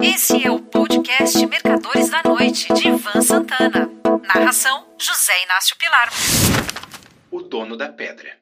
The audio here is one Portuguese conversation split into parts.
Esse é o podcast Mercadores da Noite, de Ivan Santana. Narração: José Inácio Pilar. O dono da pedra.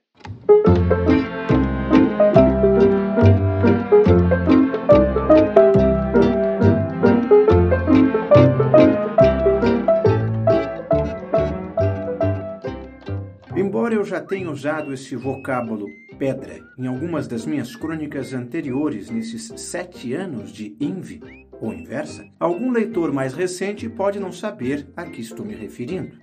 Embora eu já tenha usado esse vocábulo pedra em algumas das minhas crônicas anteriores nesses sete anos de INVI, ou inversa, algum leitor mais recente pode não saber a que estou me referindo.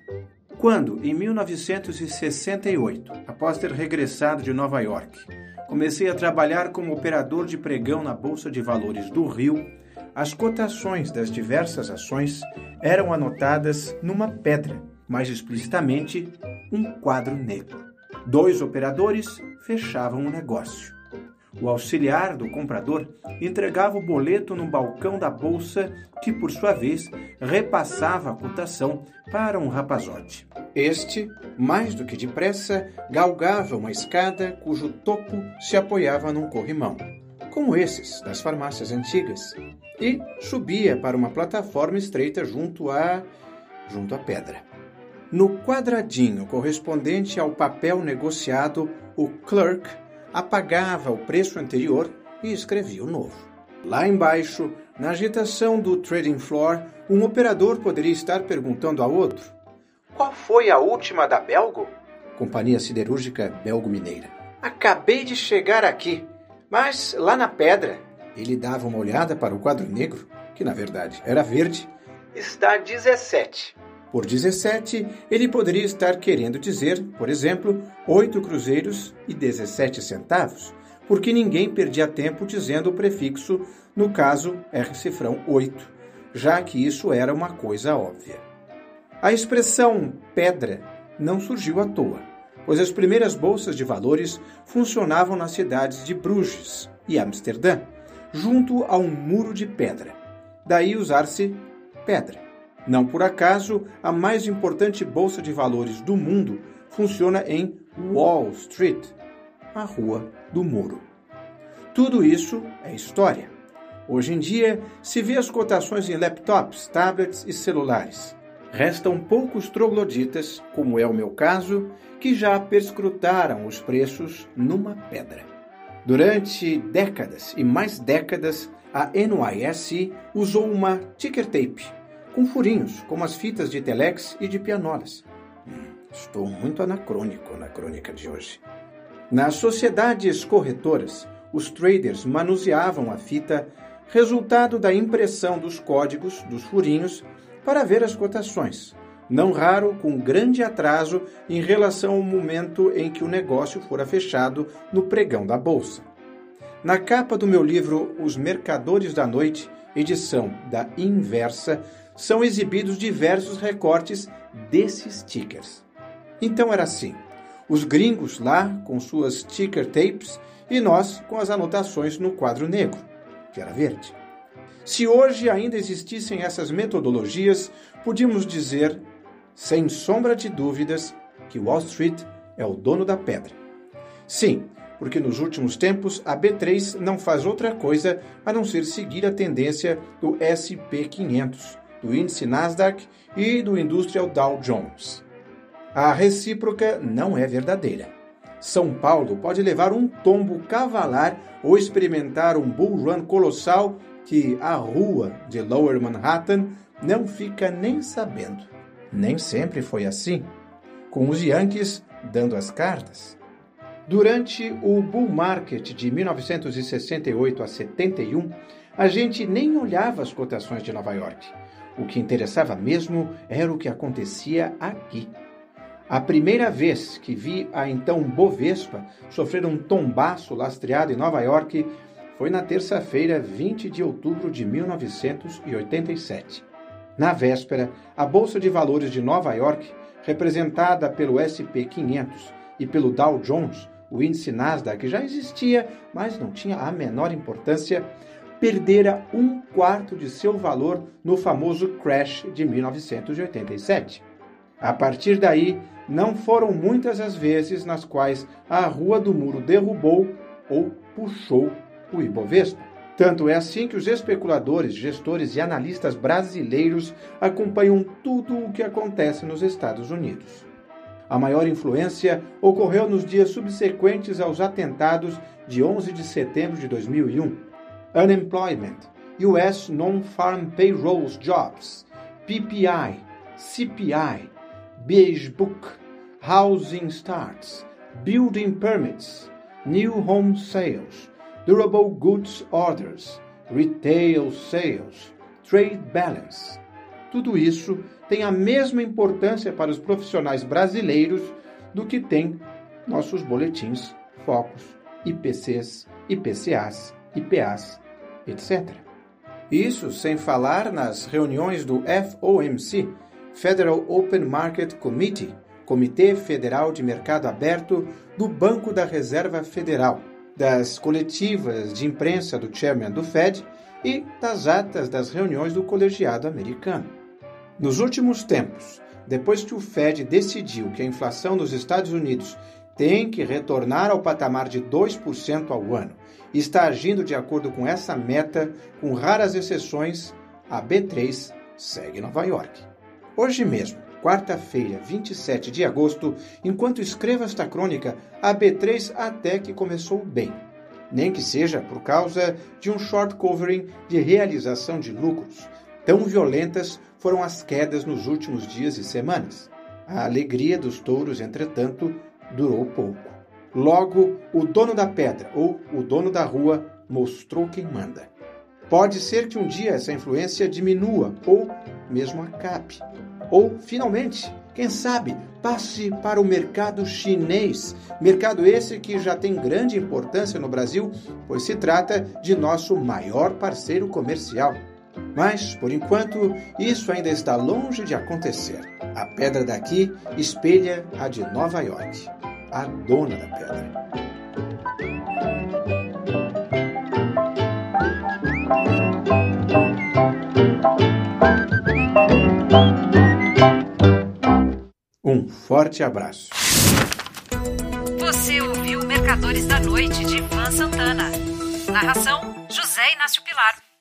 Quando, em 1968, após ter regressado de Nova York, comecei a trabalhar como operador de pregão na Bolsa de Valores do Rio, as cotações das diversas ações eram anotadas numa pedra, mais explicitamente, um quadro negro. Dois operadores fechavam o negócio. O auxiliar do comprador entregava o boleto no balcão da bolsa, que por sua vez repassava a cotação para um rapazote. Este, mais do que depressa, galgava uma escada cujo topo se apoiava num corrimão, como esses das farmácias antigas, e subia para uma plataforma estreita junto à junto à pedra. No quadradinho correspondente ao papel negociado, o clerk apagava o preço anterior e escrevia o novo. Lá embaixo, na agitação do trading floor, um operador poderia estar perguntando a outro: Qual foi a última da Belgo? Companhia Siderúrgica Belgo Mineira. Acabei de chegar aqui, mas lá na pedra. Ele dava uma olhada para o quadro negro, que na verdade era verde. Está 17. Por 17, ele poderia estar querendo dizer, por exemplo, 8 cruzeiros e 17 centavos, porque ninguém perdia tempo dizendo o prefixo, no caso R cifrão 8, já que isso era uma coisa óbvia. A expressão pedra não surgiu à toa, pois as primeiras bolsas de valores funcionavam nas cidades de Bruges e Amsterdã, junto a um muro de pedra. Daí usar-se pedra. Não por acaso, a mais importante bolsa de valores do mundo funciona em Wall Street, a Rua do Muro. Tudo isso é história. Hoje em dia, se vê as cotações em laptops, tablets e celulares. Restam poucos trogloditas, como é o meu caso, que já perscrutaram os preços numa pedra. Durante décadas e mais décadas, a NYSE usou uma ticker tape com furinhos, como as fitas de telex e de pianolas. Estou muito anacrônico na crônica de hoje. Nas sociedades corretoras, os traders manuseavam a fita, resultado da impressão dos códigos dos furinhos para ver as cotações, não raro com grande atraso em relação ao momento em que o negócio fora fechado no pregão da bolsa. Na capa do meu livro Os Mercadores da Noite, edição da Inversa, são exibidos diversos recortes desses stickers. Então era assim: os gringos lá com suas sticker tapes e nós com as anotações no quadro negro, que era verde. Se hoje ainda existissem essas metodologias, podíamos dizer, sem sombra de dúvidas, que Wall Street é o dono da pedra. Sim, porque nos últimos tempos a B3 não faz outra coisa a não ser seguir a tendência do SP 500, do índice Nasdaq e do Industrial Dow Jones. A recíproca não é verdadeira. São Paulo pode levar um tombo cavalar ou experimentar um bull run colossal que a rua de Lower Manhattan não fica nem sabendo. Nem sempre foi assim, com os Yankees dando as cartas. Durante o bull market de 1968 a 71, a gente nem olhava as cotações de Nova York. O que interessava mesmo era o que acontecia aqui. A primeira vez que vi a então Bovespa sofrer um tombaço lastreado em Nova York foi na terça-feira, 20 de outubro de 1987. Na véspera, a Bolsa de Valores de Nova York, representada pelo SP 500 e pelo Dow Jones, o índice Nasdaq já existia, mas não tinha a menor importância, perdera um quarto de seu valor no famoso crash de 1987. A partir daí, não foram muitas as vezes nas quais a Rua do Muro derrubou ou puxou o Ibovespa. Tanto é assim que os especuladores, gestores e analistas brasileiros acompanham tudo o que acontece nos Estados Unidos. A maior influência ocorreu nos dias subsequentes aos atentados de 11 de setembro de 2001. Unemployment, US Non-Farm Payrolls Jobs, PPI, CPI, Beige Book, Housing Starts, Building Permits, New Home Sales, Durable Goods Orders, Retail Sales, Trade Balance. Tudo isso tem a mesma importância para os profissionais brasileiros do que tem nossos boletins, focos, IPCs, IPCAs, IPAs, etc. Isso sem falar nas reuniões do FOMC, Federal Open Market Committee, Comitê Federal de Mercado Aberto do Banco da Reserva Federal das coletivas de imprensa do chairman do Fed e das atas das reuniões do colegiado americano. Nos últimos tempos, depois que o Fed decidiu que a inflação nos Estados Unidos tem que retornar ao patamar de 2% ao ano e está agindo de acordo com essa meta, com raras exceções, a B3 segue Nova York. Hoje mesmo, quarta-feira, 27 de agosto, enquanto escrevo esta crônica, a B3 até que começou bem. Nem que seja por causa de um short covering de realização de lucros. Tão violentas foram as quedas nos últimos dias e semanas. A alegria dos touros, entretanto, durou pouco. Logo, o dono da pedra, ou o dono da rua, mostrou quem manda. Pode ser que um dia essa influência diminua ou mesmo acabe. Ou, finalmente, quem sabe, passe para o mercado chinês. Mercado esse que já tem grande importância no Brasil, pois se trata de nosso maior parceiro comercial. Mas, por enquanto, isso ainda está longe de acontecer. A pedra daqui espelha a de Nova York, a dona da pedra. Um forte abraço. Você ouviu Mercadores da Noite de Ivan Santana. Narração: José Inácio Pilar.